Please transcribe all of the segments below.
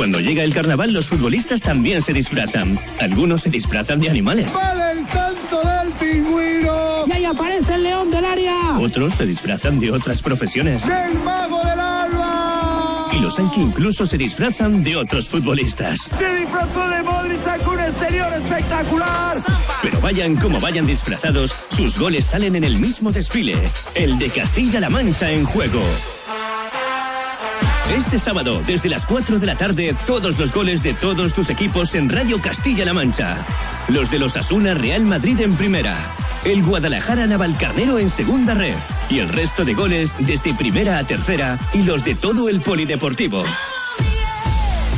Cuando llega el carnaval, los futbolistas también se disfrazan. Algunos se disfrazan de animales. ¡Vale el tanto del pingüino! ¡Y ahí aparece el león del área! Otros se disfrazan de otras profesiones. ¡Del mago del alba! Y los hay que incluso se disfrazan de otros futbolistas. ¡Se disfrazó de Modric, sacó un exterior espectacular! Pero vayan como vayan disfrazados, sus goles salen en el mismo desfile. El de Castilla-La Mancha en juego. Este sábado, desde las 4 de la tarde, todos los goles de todos tus equipos en Radio Castilla-La Mancha. Los de los Asuna Real Madrid en primera. El Guadalajara Navalcarnero en segunda red. Y el resto de goles desde primera a tercera y los de todo el polideportivo.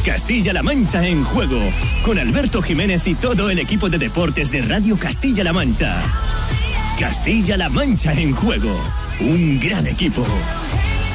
Castilla-La Mancha en juego. Con Alberto Jiménez y todo el equipo de deportes de Radio Castilla-La Mancha. Castilla-La Mancha en juego. Un gran equipo.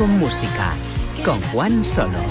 Con música. Con Juan Solo.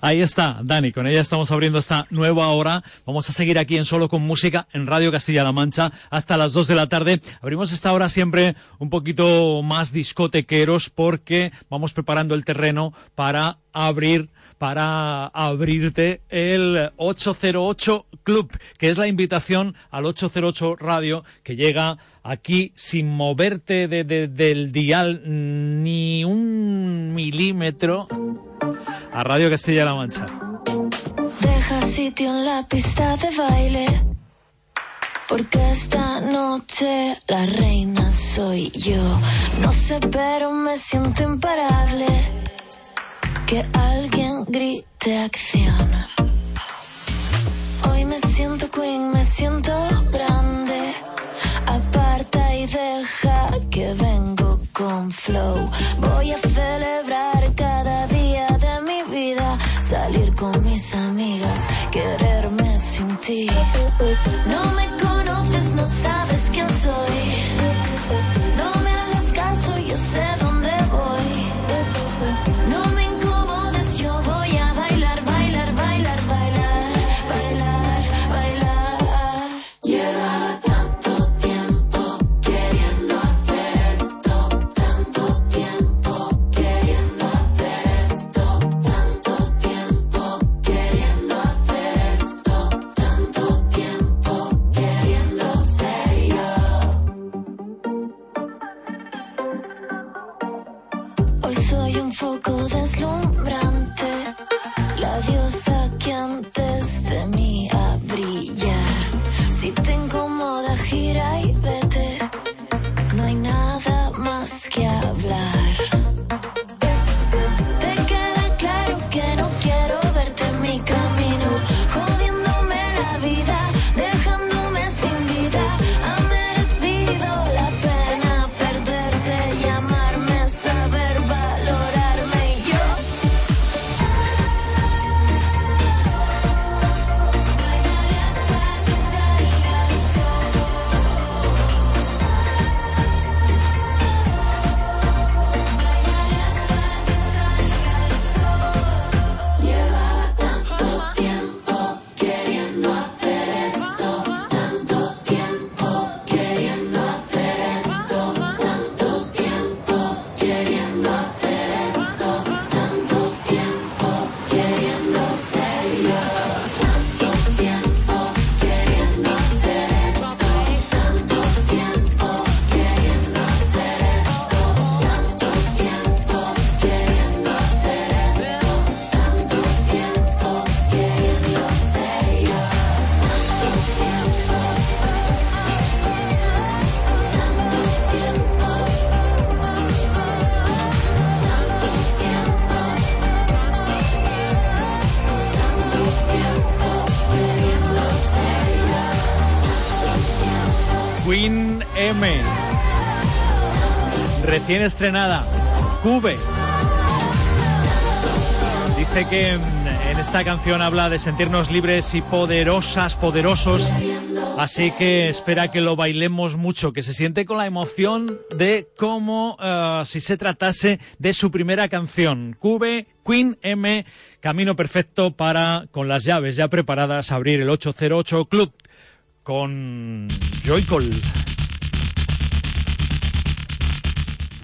Ahí está, Dani. Con ella estamos abriendo esta nueva hora. Vamos a seguir aquí en Solo con Música en Radio Castilla-La Mancha hasta las 2 de la tarde. Abrimos esta hora siempre un poquito más discotequeros porque vamos preparando el terreno para abrir para abrirte el 808 Club, que es la invitación al 808 Radio que llega aquí sin moverte del dial ni un milímetro a Radio Castilla-La Mancha. Deja sitio en la pista de baile. Porque esta noche la reina soy yo. No sé, pero me siento imparable. Que alguien grite acción. Hoy me siento queen, me siento grande. Deja que vengo con flow. Voy a celebrar cada día de mi vida. Salir con mis amigas, quererme sin ti. Estrenada. Cube. Dice que mm, en esta canción habla de sentirnos libres y poderosas, poderosos. Así que espera que lo bailemos mucho, que se siente con la emoción de como eh, si se tratase de su primera canción. Cube, Queen M, camino perfecto para, con las llaves ya preparadas, abrir el 808 Club con Joycol.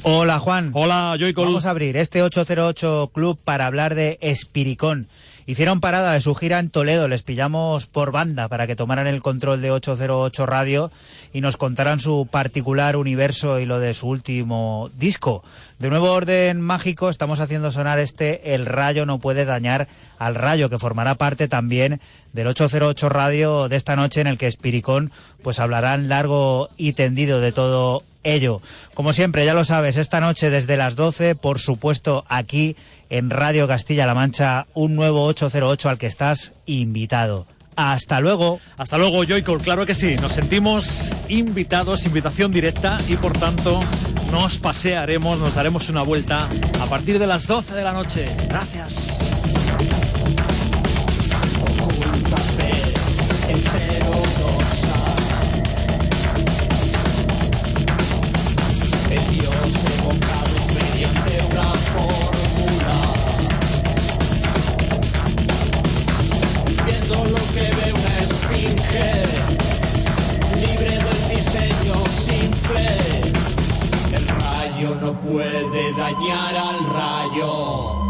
Hola Juan. Hola Joycol. Vamos a abrir este 808 Club para hablar de Espiricón. Hicieron parada de su gira en Toledo, les pillamos por banda para que tomaran el control de 808 Radio y nos contaran su particular universo y lo de su último disco. De nuevo orden mágico, estamos haciendo sonar este El Rayo no puede dañar al Rayo, que formará parte también del 808 Radio de esta noche en el que Espiricón pues hablarán largo y tendido de todo ello. Como siempre, ya lo sabes, esta noche desde las 12, por supuesto, aquí en Radio Castilla-La Mancha, un nuevo 808 al que estás invitado. Hasta luego. Hasta luego, Joycol. Claro que sí. Nos sentimos invitados, invitación directa y por tanto nos pasearemos, nos daremos una vuelta a partir de las 12 de la noche. Gracias. los evocados mediante una fórmula. Viendo lo que ve una esfinge, libre del diseño simple, el rayo no puede dañar al rayo.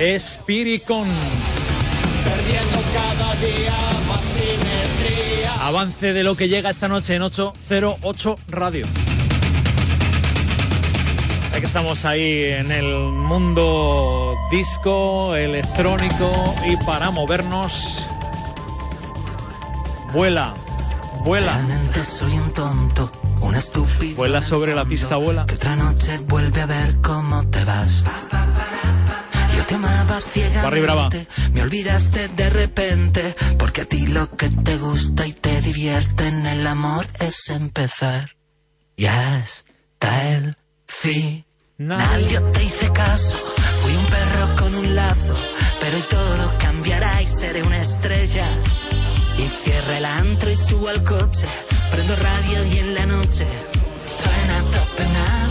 Extraña, Espiricon. perdiendo cada día más simetría. Avance de lo que llega esta noche en 808 Radio. Ya que estamos ahí en el mundo disco, electrónico y para movernos. Vuela, vuela. Realmente soy un tonto, una estúpida. Vuela sobre la pista, vuela. Que otra noche vuelve a ver cómo te vas. Yo te amaba ciegamente. Brava. Me olvidaste de repente. Porque a ti lo que te gusta y te divierte en el amor es empezar. Ya está el final. Yo te hice caso. Fui un perro con un lazo. Pero hoy todo cambiará y seré una estrella. Y cierra el antro y subo al coche. Prendo radio y en la noche suena top pena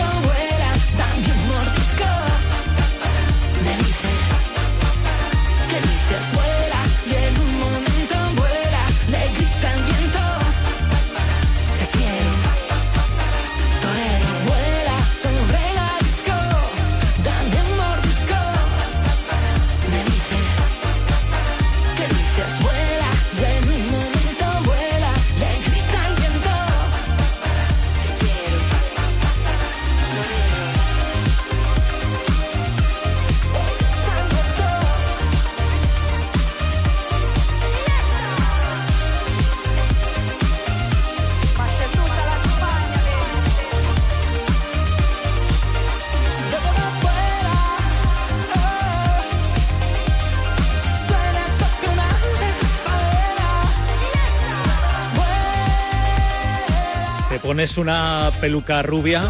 una peluca rubia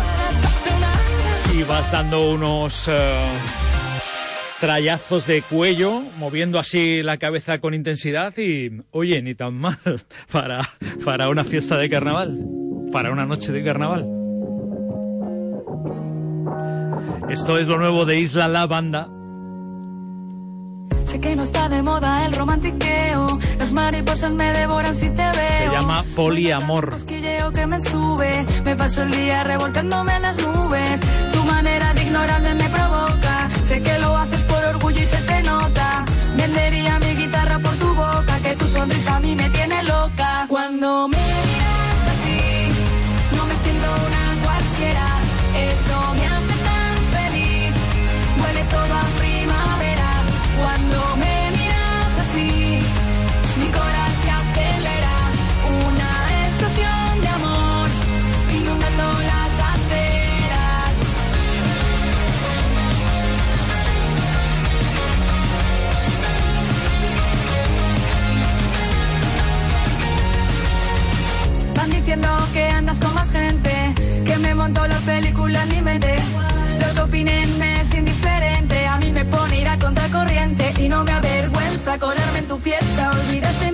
y vas dando unos eh, trayazos de cuello, moviendo así la cabeza con intensidad y, oye, ni tan mal para, para una fiesta de carnaval, para una noche de carnaval. Esto es lo nuevo de Isla La Banda. Sé que no está de moda el romantiqueo. Las mariposas me devoran si te veo. Se llama Poliamor. Que me sube. Me paso el día revolcándome en las nubes. Tu manera de ignorarme me provoca. Sé que lo haces tu fiesta. Olvidaste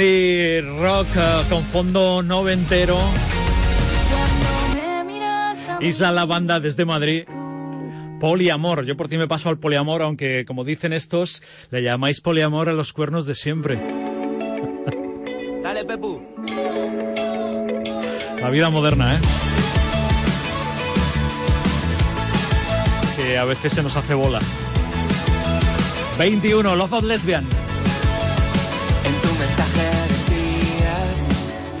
Indie rock eh, con fondo noventero. Isla La Banda desde Madrid. Poliamor. Yo por ti me paso al poliamor, aunque como dicen estos, le llamáis poliamor a los cuernos de siempre. Dale, Pepu. La vida moderna, ¿eh? Que a veces se nos hace bola. 21, Love of Lesbian. En tu mensaje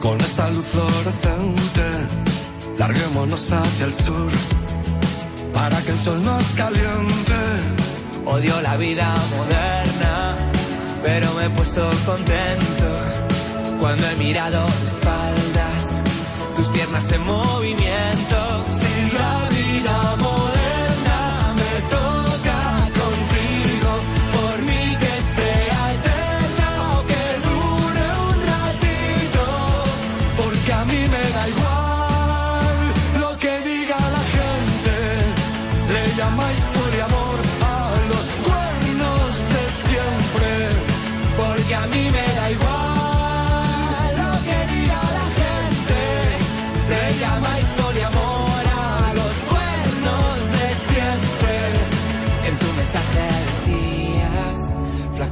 con esta luz fluorescente. Larguémonos hacia el sur para que el sol nos caliente. Odio la vida moderna, pero me he puesto contento cuando he mirado de espaldas, tus piernas en movimiento. Si la vida moderna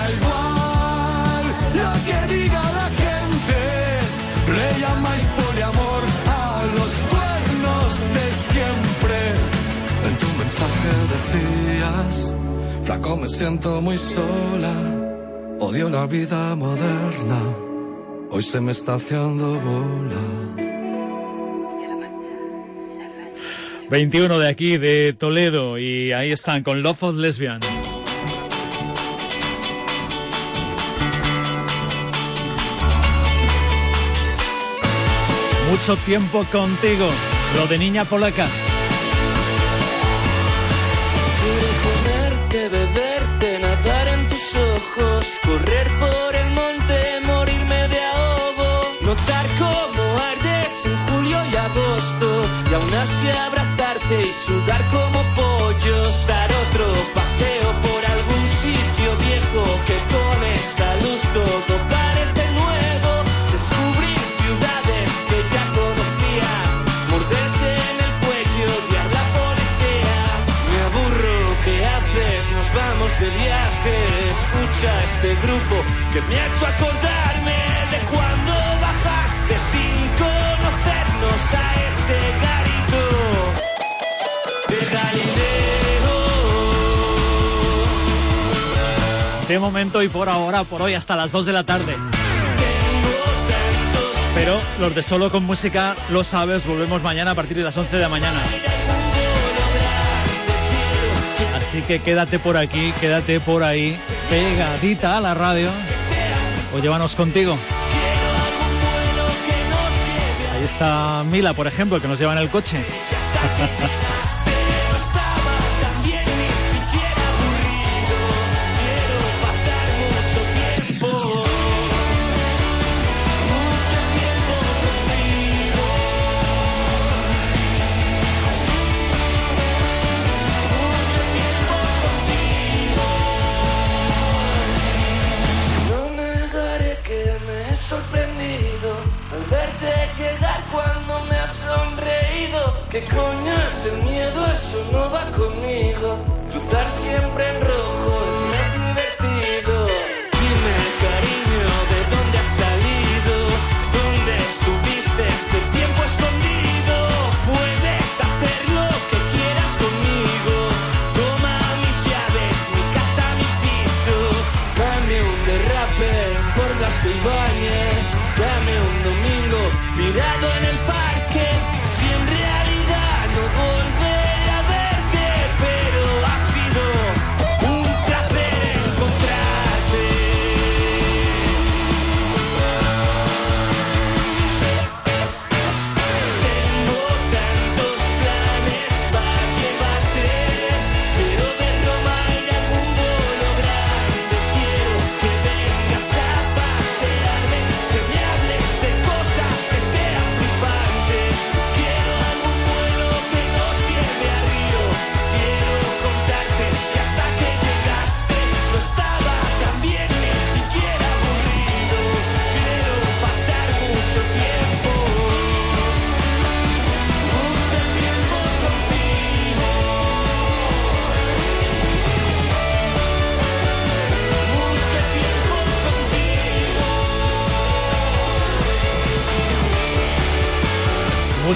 Da igual lo que diga la gente. Le llamáis poliamor a los cuernos de siempre. En tu mensaje decías, flaco me siento muy sola. Odio la vida moderna. Hoy se me está haciendo bola. 21 de aquí, de Toledo, y ahí están con Love of Lesbian. Mucho tiempo contigo. Lo de niña polaca. Quiero comerte, beberte, nadar en tus ojos, correr por el monte, morirme de ahogo, notar cómo ardes en julio y agosto, y aún así abrazarte y sudar como pollos, dar otro paseo De momento y por ahora, por hoy, hasta las 2 de la tarde. Pero los de solo con música, lo sabes, volvemos mañana a partir de las 11 de la mañana. Así que quédate por aquí, quédate por ahí, pegadita a la radio. O llévanos contigo. Ahí está Mila, por ejemplo, que nos lleva en el coche.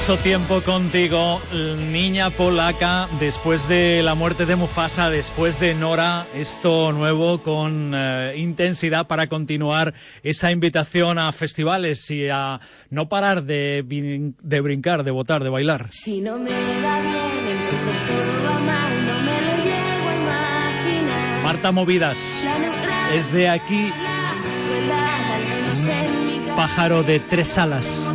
Mucho tiempo contigo, niña polaca, después de la muerte de Mufasa, después de Nora, esto nuevo con eh, intensidad para continuar esa invitación a festivales y a no parar de, brin- de brincar, de votar, de bailar. Si no me va bien, entonces todo va mal, no me lo llego a imaginar. Marta Movidas, La neutral, es de aquí, pájaro de tres alas.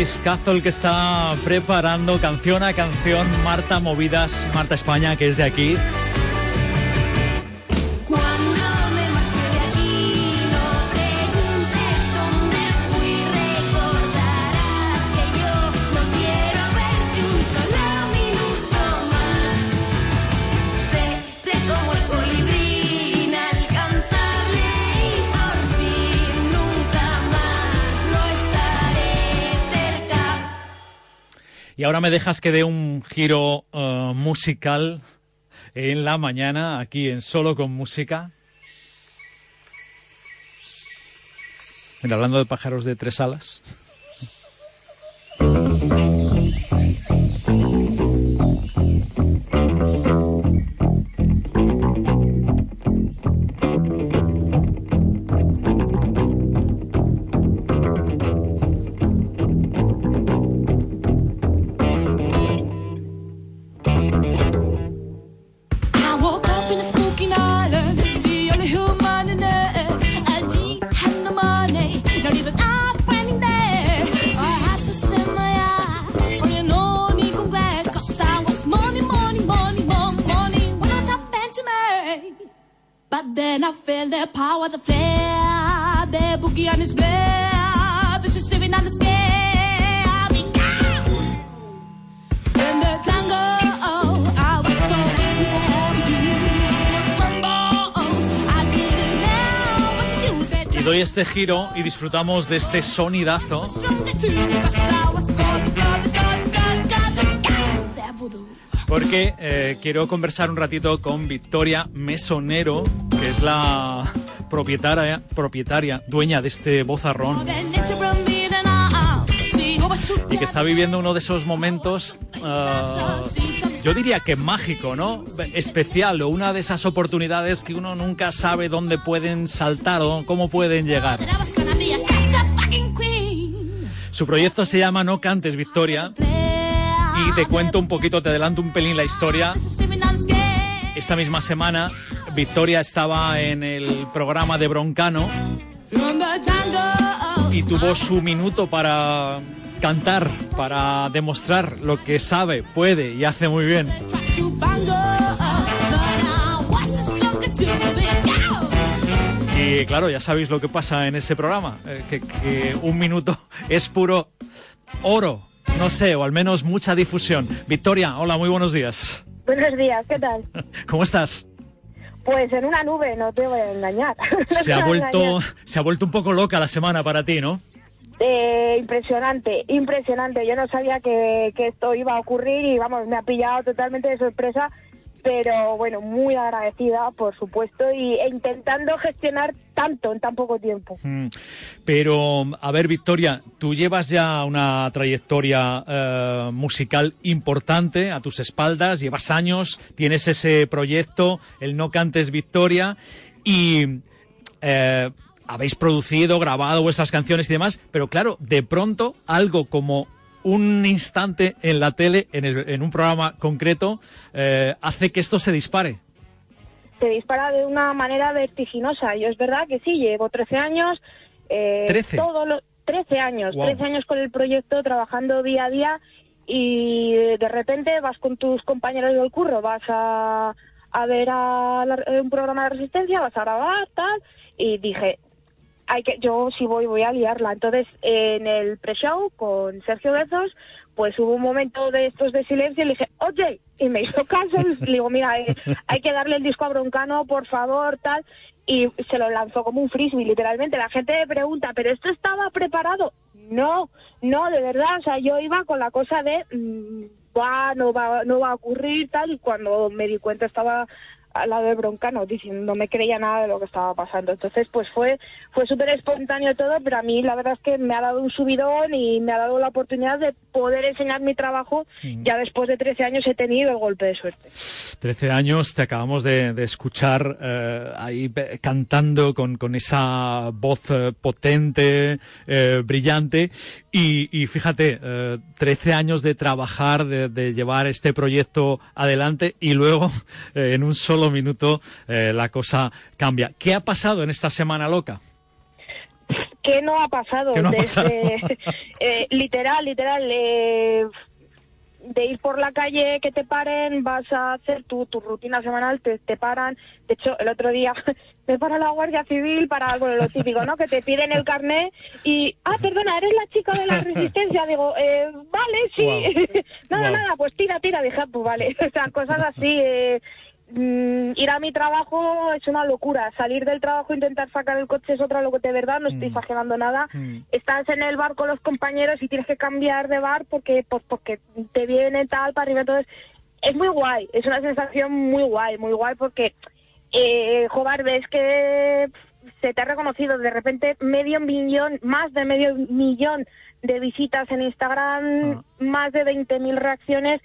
Discazo que está preparando canción a canción Marta Movidas, Marta España, que es de aquí. Y ahora me dejas que dé un giro eh, musical en la mañana, aquí en Solo con Música. Mira, hablando de pájaros de tres alas. Doy este giro y disfrutamos de este sonidazo porque eh, quiero conversar un ratito con Victoria Mesonero, que es la propietaria, propietaria, dueña de este bozarrón. Y que está viviendo uno de esos momentos, ah, yo diría que mágico, ¿no? Especial o una de esas oportunidades que uno nunca sabe dónde pueden saltar o cómo pueden llegar. Su proyecto se llama No Cantes Victoria y te cuento un poquito, te adelanto un pelín la historia. Esta misma semana Victoria estaba en el programa de Broncano y tuvo su minuto para cantar, para demostrar lo que sabe, puede y hace muy bien. Y claro, ya sabéis lo que pasa en ese programa, eh, que, que un minuto es puro oro, no sé, o al menos mucha difusión. Victoria, hola, muy buenos días. Buenos días, ¿qué tal? ¿Cómo estás? Pues en una nube, no te voy a engañar. No Se ha vuelto, engañar. se ha vuelto un poco loca la semana para ti, ¿no? Eh, impresionante, impresionante. Yo no sabía que, que esto iba a ocurrir y vamos, me ha pillado totalmente de sorpresa, pero bueno, muy agradecida, por supuesto, y, e intentando gestionar tanto en tan poco tiempo. Mm. Pero, a ver, Victoria, tú llevas ya una trayectoria eh, musical importante a tus espaldas, llevas años, tienes ese proyecto, el No Cantes Victoria, y eh, habéis producido, grabado vuestras canciones y demás, pero claro, de pronto algo como un instante en la tele, en, el- en un programa concreto, eh, hace que esto se dispare. Se dispara de una manera vertiginosa. Y es verdad que sí, llevo 13 años. Eh, 13. Todo lo, 13 años, Guau. 13 años con el proyecto, trabajando día a día y de repente vas con tus compañeros del curro, vas a, a ver a la- un programa de resistencia, vas a grabar, tal, y dije, hay que, yo si voy, voy a liarla. Entonces, en el pre-show con Sergio Bezos, pues hubo un momento de estos de silencio y le dije, oye, y me hizo caso, le digo, mira, hay que darle el disco a Broncano, por favor, tal, y se lo lanzó como un frisbee, literalmente. La gente me pregunta, ¿pero esto estaba preparado? No, no, de verdad, o sea, yo iba con la cosa de, mm, va, no va, no va a ocurrir, tal, y cuando me di cuenta estaba al lado de Broncano, diciendo, no me creía nada de lo que estaba pasando. Entonces, pues fue, fue súper espontáneo todo, pero a mí la verdad es que me ha dado un subidón y me ha dado la oportunidad de poder enseñar mi trabajo. Ya después de 13 años he tenido el golpe de suerte. 13 años, te acabamos de, de escuchar eh, ahí cantando con, con esa voz eh, potente, eh, brillante. Y, y fíjate, eh, 13 años de trabajar, de, de llevar este proyecto adelante y luego eh, en un solo minuto eh, la cosa cambia. ¿Qué ha pasado en esta semana loca? ¿Qué no ha pasado? ¿Qué no ha Desde- pasado? eh, literal, literal. De ir por la calle, que te paren, vas a hacer tu, tu rutina semanal, te, te paran. De hecho, el otro día me para la Guardia Civil para bueno, lo típico, ¿no? Que te piden el carnet y, ah, perdona, ¿eres la chica de la resistencia? Digo, eh, vale, sí. nada, nada, pues tira, tira. Dije, pues vale. O sea, cosas así. eh, mm, ir a mi trabajo es una locura. Salir del trabajo, intentar sacar el coche es otra locura. De verdad, no estoy exagerando nada. Estás en el bar con los compañeros y tienes que cambiar de bar porque, pues, porque te viene tal para arriba. Entonces, es muy guay. Es una sensación muy guay, muy guay porque, eh, joder, ves que se te ha reconocido de repente medio millón, más de medio millón de visitas en Instagram, más de 20.000 reacciones.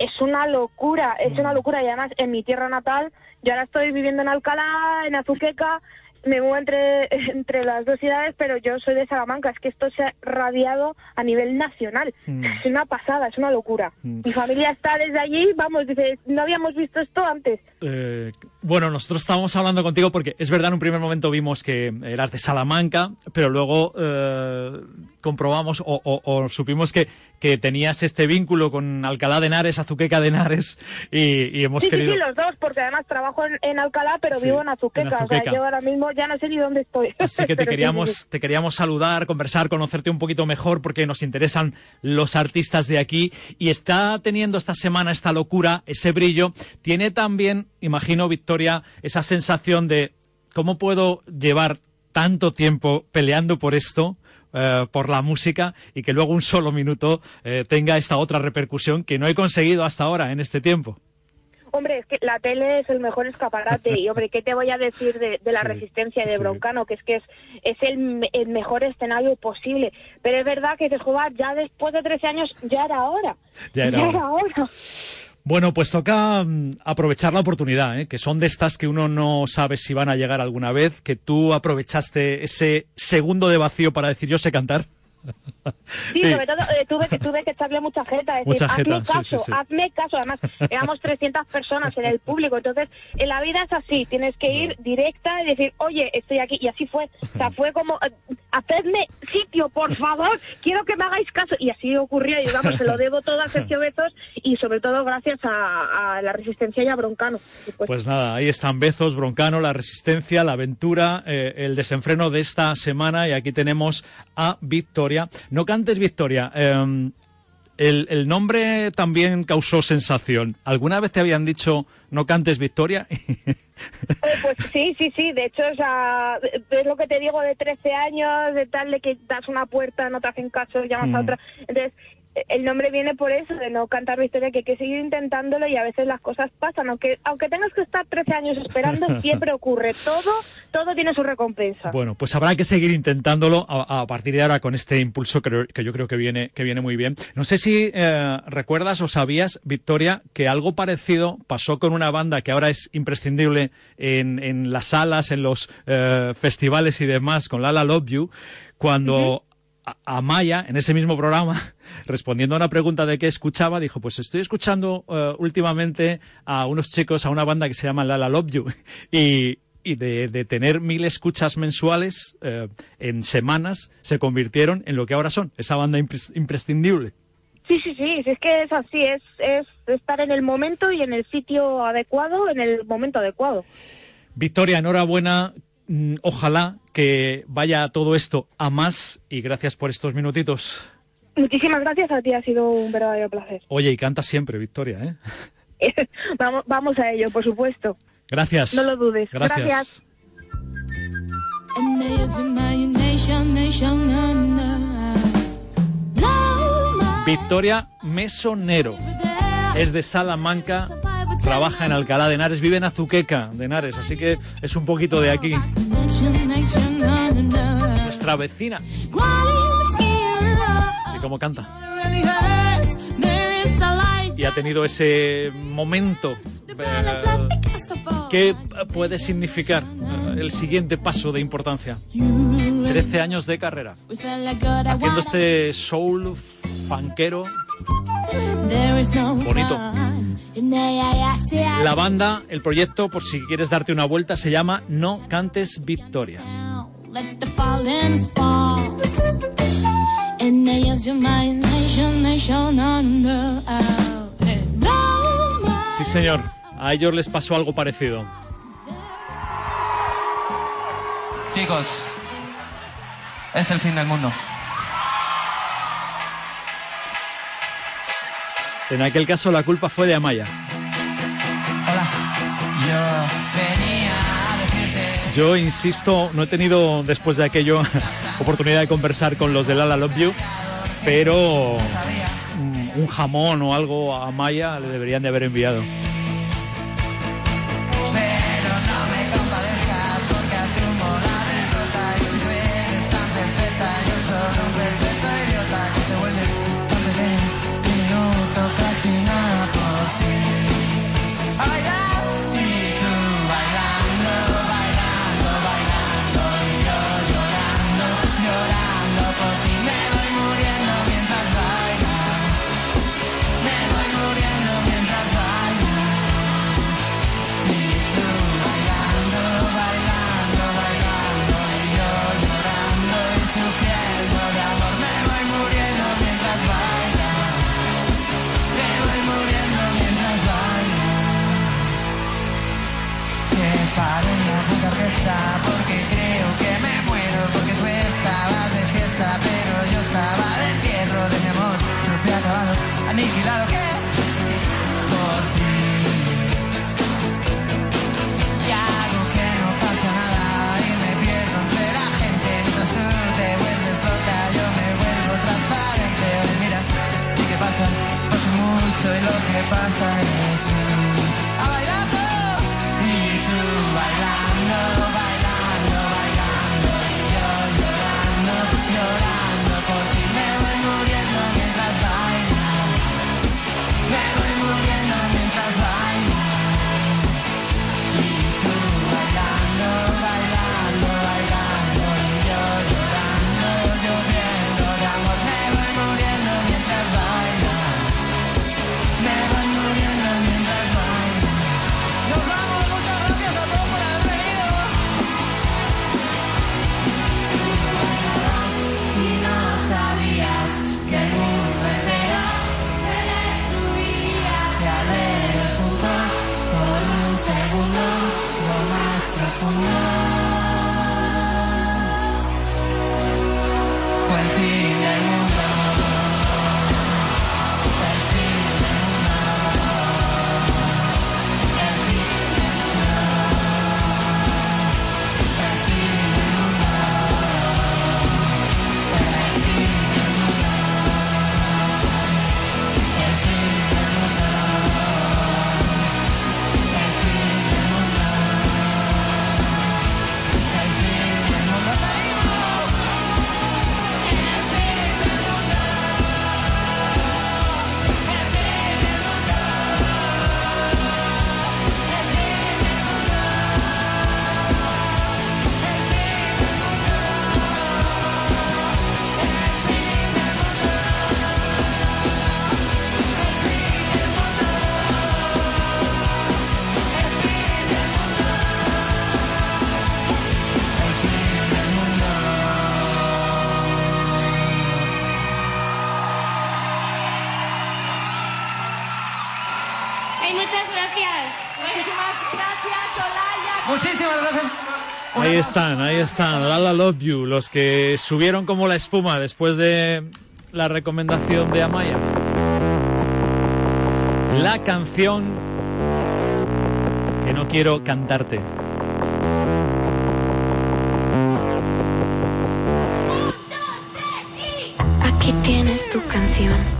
Es una locura, es una locura. Y además, en mi tierra natal, yo ahora estoy viviendo en Alcalá, en Azuqueca, me muevo entre, entre las dos ciudades, pero yo soy de Salamanca. Es que esto se ha radiado a nivel nacional. Mm. Es una pasada, es una locura. Mi familia está desde allí, vamos, dice, no habíamos visto esto antes. Eh, bueno, nosotros estábamos hablando contigo porque es verdad, en un primer momento vimos que eras de Salamanca, pero luego eh, comprobamos o, o- o supimos que, que tenías este vínculo con Alcalá de Henares, Azuqueca de Henares, y, y hemos sí, querido... sí, sí, los dos, porque además trabajo en, en Alcalá, pero Sí, vivo en Azuqueca. en O sea, yo ahora mismo ya no sé ni dónde estoy. Así que te queríamos, sí. te queríamos saludar, conversar, conocerte un poquito mejor porque nos interesan los artistas de aquí y está teniendo esta semana esta locura, ese brillo. Tiene también, imagino, Victoria, esa sensación de cómo puedo llevar tanto tiempo peleando por esto. eh, por la música y que luego un solo minuto eh, tenga esta otra repercusión que no he conseguido hasta ahora en este tiempo. Hombre, es que la tele es el mejor escaparate y, hombre, ¿qué te voy a decir de, de la Sí, resistencia de sí. Broncano? Que es que es, es el, me- el mejor escenario posible. Pero es verdad que dices, joder, ya después de 13 años ya era hora. Ya era hora. hora. Bueno, pues toca mm, aprovechar la oportunidad, ¿eh? que son de estas que uno no sabe si van a llegar alguna vez, que tú aprovechaste ese segundo de vacío para decir yo sé cantar. Sí, Sí. sobre todo eh, tuve, que, tuve que echarle mucha jeta. Es Mucha decir, jeta, hazme sí, caso, sí, sí. hazme caso. Además, éramos 300 personas en el público. Entonces, en la vida es así. Tienes que ir directa y decir, oye, estoy aquí. Y así fue. O sea, fue como, eh, hacedme sitio, por favor. Quiero que me hagáis caso. Y así ocurrió. Y vamos, se lo debo todo a Sergio Bezos y sobre todo gracias a, a la resistencia y a Broncano. Pues, Pues nada, ahí están Bezos, Broncano, la resistencia, la aventura, eh, el desenfreno de esta semana y aquí tenemos a Victoria. No cantes Victoria. eh, el, el nombre también causó sensación. ¿Alguna vez te habían dicho no cantes Victoria? Eh, pues sí, sí, sí. De hecho, o sea, es lo que te digo de 13 años, de tal, de que das una puerta, no te hacen caso, llamas Mm. a otra. Entonces, el nombre viene por eso, de no cantar victoria, que hay que seguir intentándolo y a veces las cosas pasan. Aunque, aunque tengas que estar 13 años esperando, siempre ocurre. Todo, todo tiene su recompensa. Bueno, pues habrá que seguir intentándolo a, a partir de ahora con este impulso que, que yo creo que viene, que viene muy bien. No sé si eh, recuerdas o sabías, Victoria, que algo parecido pasó con una banda que ahora es imprescindible en, en las salas, en los eh, festivales y demás, con Lala Love You, cuando Amaya, en ese mismo programa, respondiendo a una pregunta de qué escuchaba, dijo, pues estoy escuchando eh, últimamente a unos chicos, a una banda que se llama Lala Love You. Y, y de, de tener mil escuchas mensuales eh, en semanas, se convirtieron en lo que ahora son, esa banda impres- imprescindible. Sí, sí, sí, sí, es que es así, es, es estar en el momento y en el sitio adecuado, en el momento adecuado. Victoria, enhorabuena. Mm, Ojalá que vaya todo esto a más y gracias por estos minutitos. Muchísimas gracias a ti, ha sido un verdadero placer. Oye, y canta siempre, Victoria, ¿eh? vamos, vamos a ello, por supuesto. Gracias. No lo dudes. Gracias. Victoria Mesonero. Es de Salamanca, trabaja en Alcalá de Henares, vive en Azuqueca de Henares, así que es un poquito de aquí. Nuestra vecina. Y cómo canta. Y ha tenido ese momento eh, que puede significar eh, el siguiente paso de importancia. 13 años de carrera. Haciendo este soul fanquero Bonito. La banda, el proyecto, por si quieres darte una vuelta, se llama No Cantes Victoria. Sí, señor. A ellos les pasó algo parecido. Chicos, es el fin del mundo. En aquel caso la culpa fue de Amaya. Hola. Yo venía a decirte... Yo insisto, no he tenido después de aquello oportunidad de conversar con los de Lala Love You, pero mm, un jamón o algo a Amaya le deberían de haber enviado. Muchas gracias. Muchísimas gracias, Olaya. Muchísimas gracias. Ahí están, ahí están, La La Love You, los que subieron como la espuma después de la recomendación de Amaya. La canción que no quiero cantarte. Aquí tienes tu canción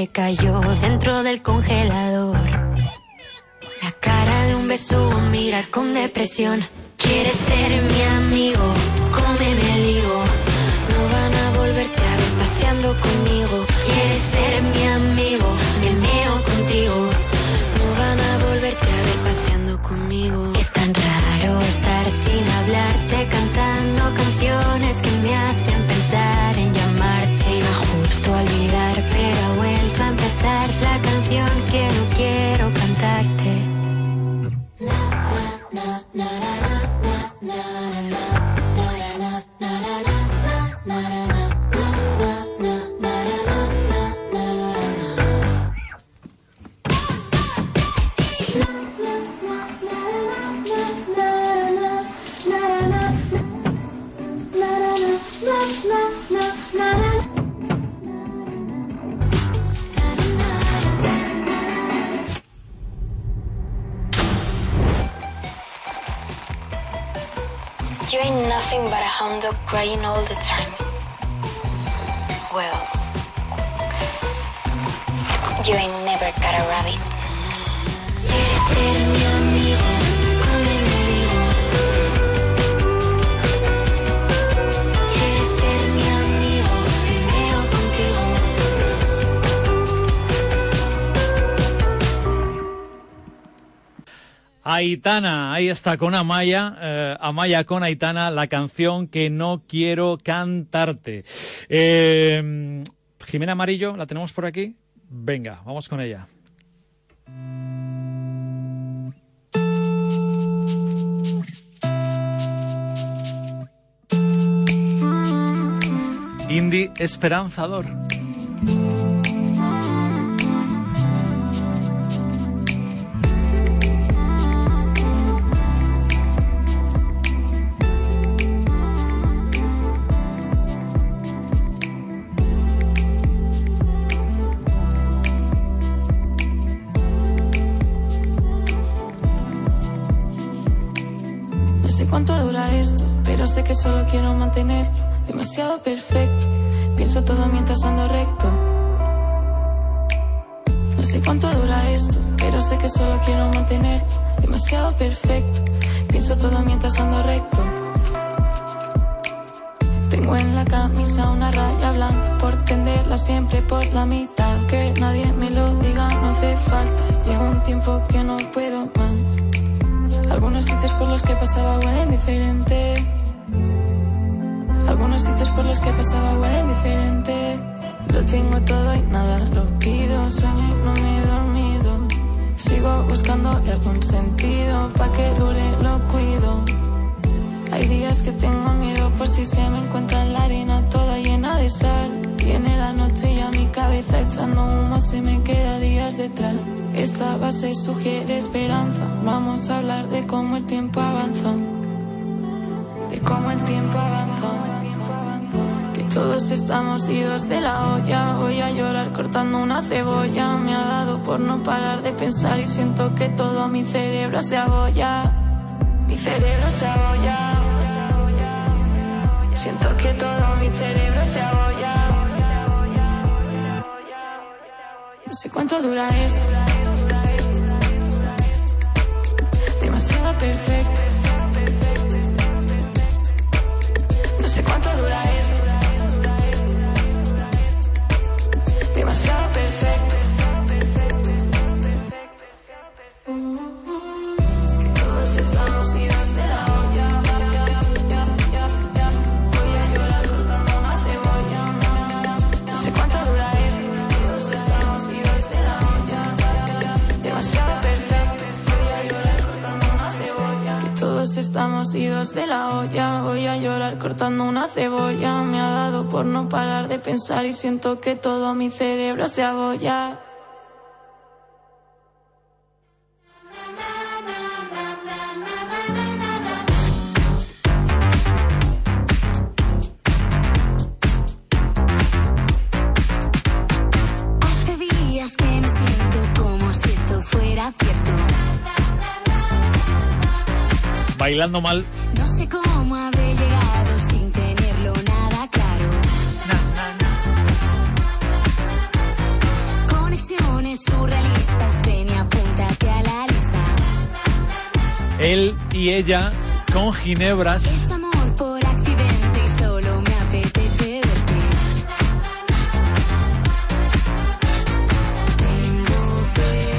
Se cayó dentro del congelador. La cara de un beso mirar con depresión. Quieres ser mi amigo, cómeme el higo. No van a volverte a ver paseando conmigo. Aitana, ahí está con Amaya, eh, Amaya con Aitana, la canción que no quiero cantarte. Eh, Jimena Amarillo, ¿la tenemos por aquí? Venga, vamos con ella. Indie Esperanzador. Pienso todo mientras ando recto. No sé cuánto dura esto, pero sé que solo quiero mantenerlo demasiado perfecto. Pienso todo mientras ando recto. Tengo en la camisa una raya blanca por tenderla siempre por la mitad. Que nadie me lo diga, no hace falta. Llevo un tiempo que no puedo más. Algunos sitios por los que pasaba huelen diferente. Algunos sitios por los que pasaba huelen diferente. Lo tengo todo y nada lo pido. Sueño y no me he dormido. Sigo buscándole algún sentido. Pa' que dure lo cuido. Hay días que tengo miedo por si se me encuentra en la arena toda llena de sal. Viene la noche y a mi cabeza echando humo se me queda días detrás. Esta base sugiere esperanza. Vamos a hablar de cómo el tiempo avanza. De cómo el tiempo avanza. Todos estamos idos de la olla. Voy a llorar cortando una cebolla. Me ha dado por no parar de pensar y siento que todo mi cerebro se abolla. Mi cerebro se abolla. Siento que todo mi cerebro se abolla. No sé cuánto dura esto. Demasiado perfecto. Olla. Voy a llorar cortando una cebolla. Me ha dado por no parar de pensar y siento que todo mi cerebro se abolla. Hace días que me siento como si esto fuera cierto. Bailando mal. No sé cómo y ella con Ginebras.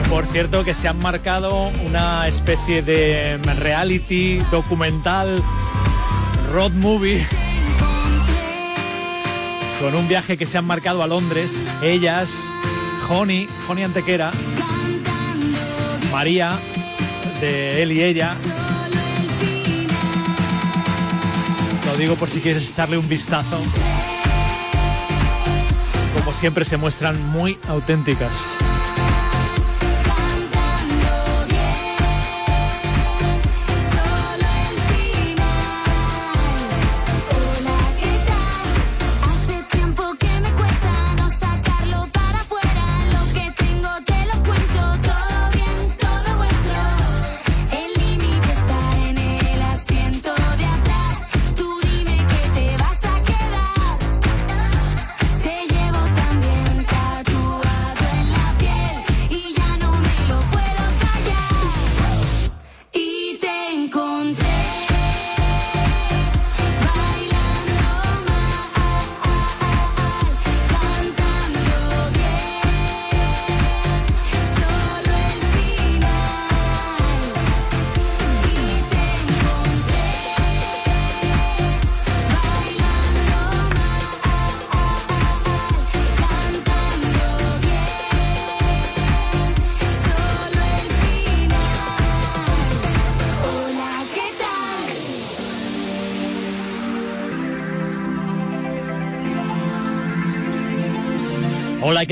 Por cierto, que se han marcado una especie de reality documental, road movie, con un viaje que se han marcado a Londres. Ellas, Joni, Joni Antequera, María, de él y ella. Digo por si quieres echarle un vistazo. Como siempre se muestran muy auténticas.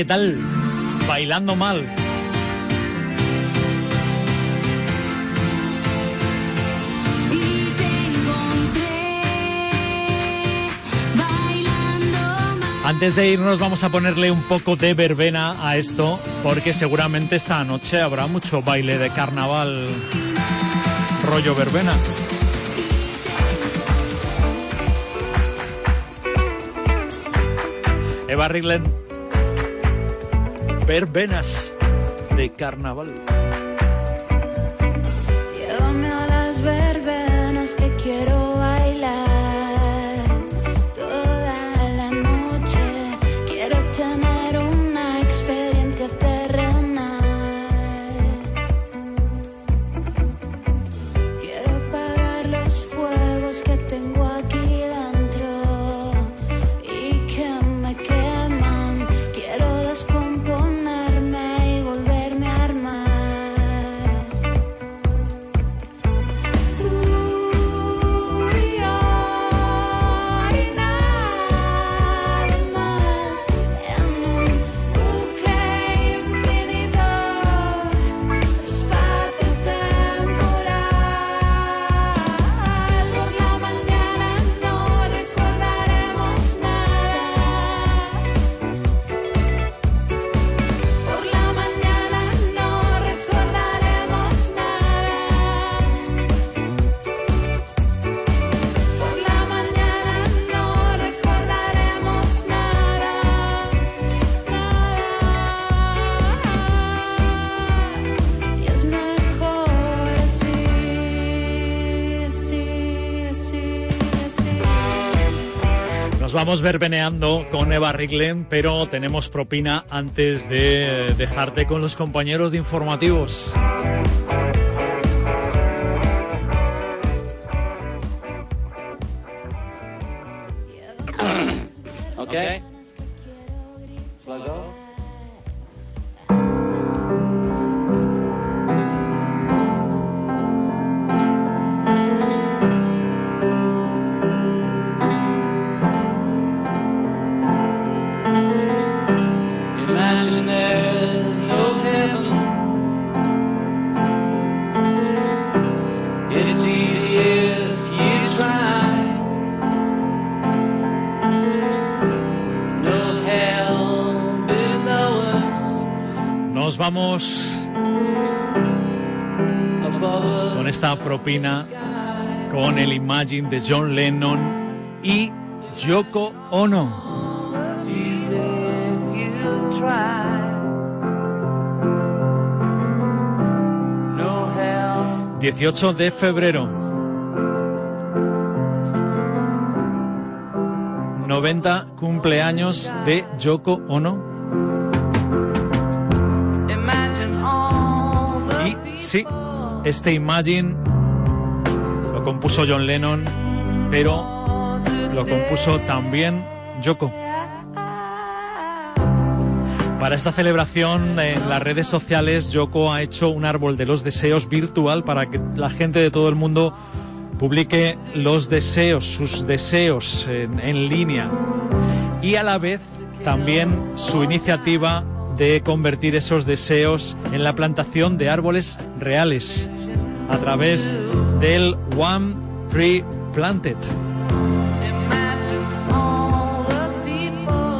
¿Qué tal? Bailando mal. Antes de irnos vamos a ponerle un poco de verbena a esto, porque seguramente esta noche habrá mucho baile de carnaval rollo verbena. Eva Riglen, verbenas de carnaval. Nos vamos verbeneando con Eva Riglen, pero tenemos propina antes de dejarte con los compañeros de informativos. Propina con el Imagine de John Lennon y Yoko Ono. Easy if you try. No hell 18 de febrero. 90 cumpleaños de Yoko Ono. Y sí, este Imagine compuso John Lennon, pero lo compuso también Yoko. Para esta celebración en las redes sociales, Yoko ha hecho un árbol de los deseos virtual para que la gente de todo el mundo publique los deseos, sus deseos en, en línea. Y a la vez también su iniciativa de convertir esos deseos en la plantación de árboles reales a través del One Tree Planted.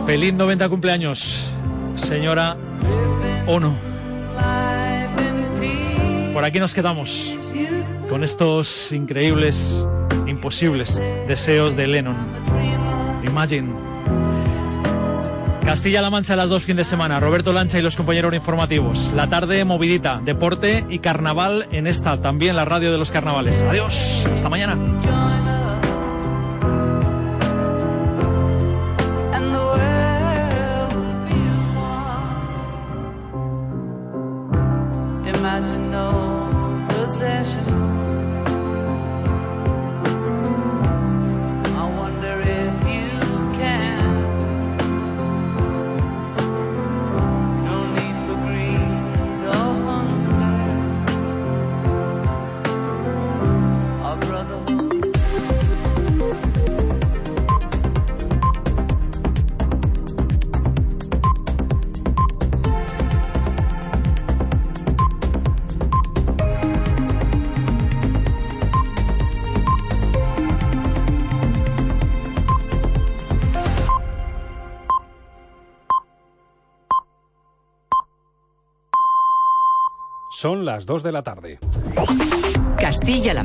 Feliz 90 cumpleaños, señora Ono. Por aquí nos quedamos con estos increíbles, imposibles deseos de Lennon. Imagine. Castilla-La Mancha las dos fin de semana. Roberto Lancha y los compañeros informativos. La tarde movidita, deporte y carnaval en esta, también la radio de los carnavales. Adiós, hasta mañana. Son las 2 de la tarde. Castilla-La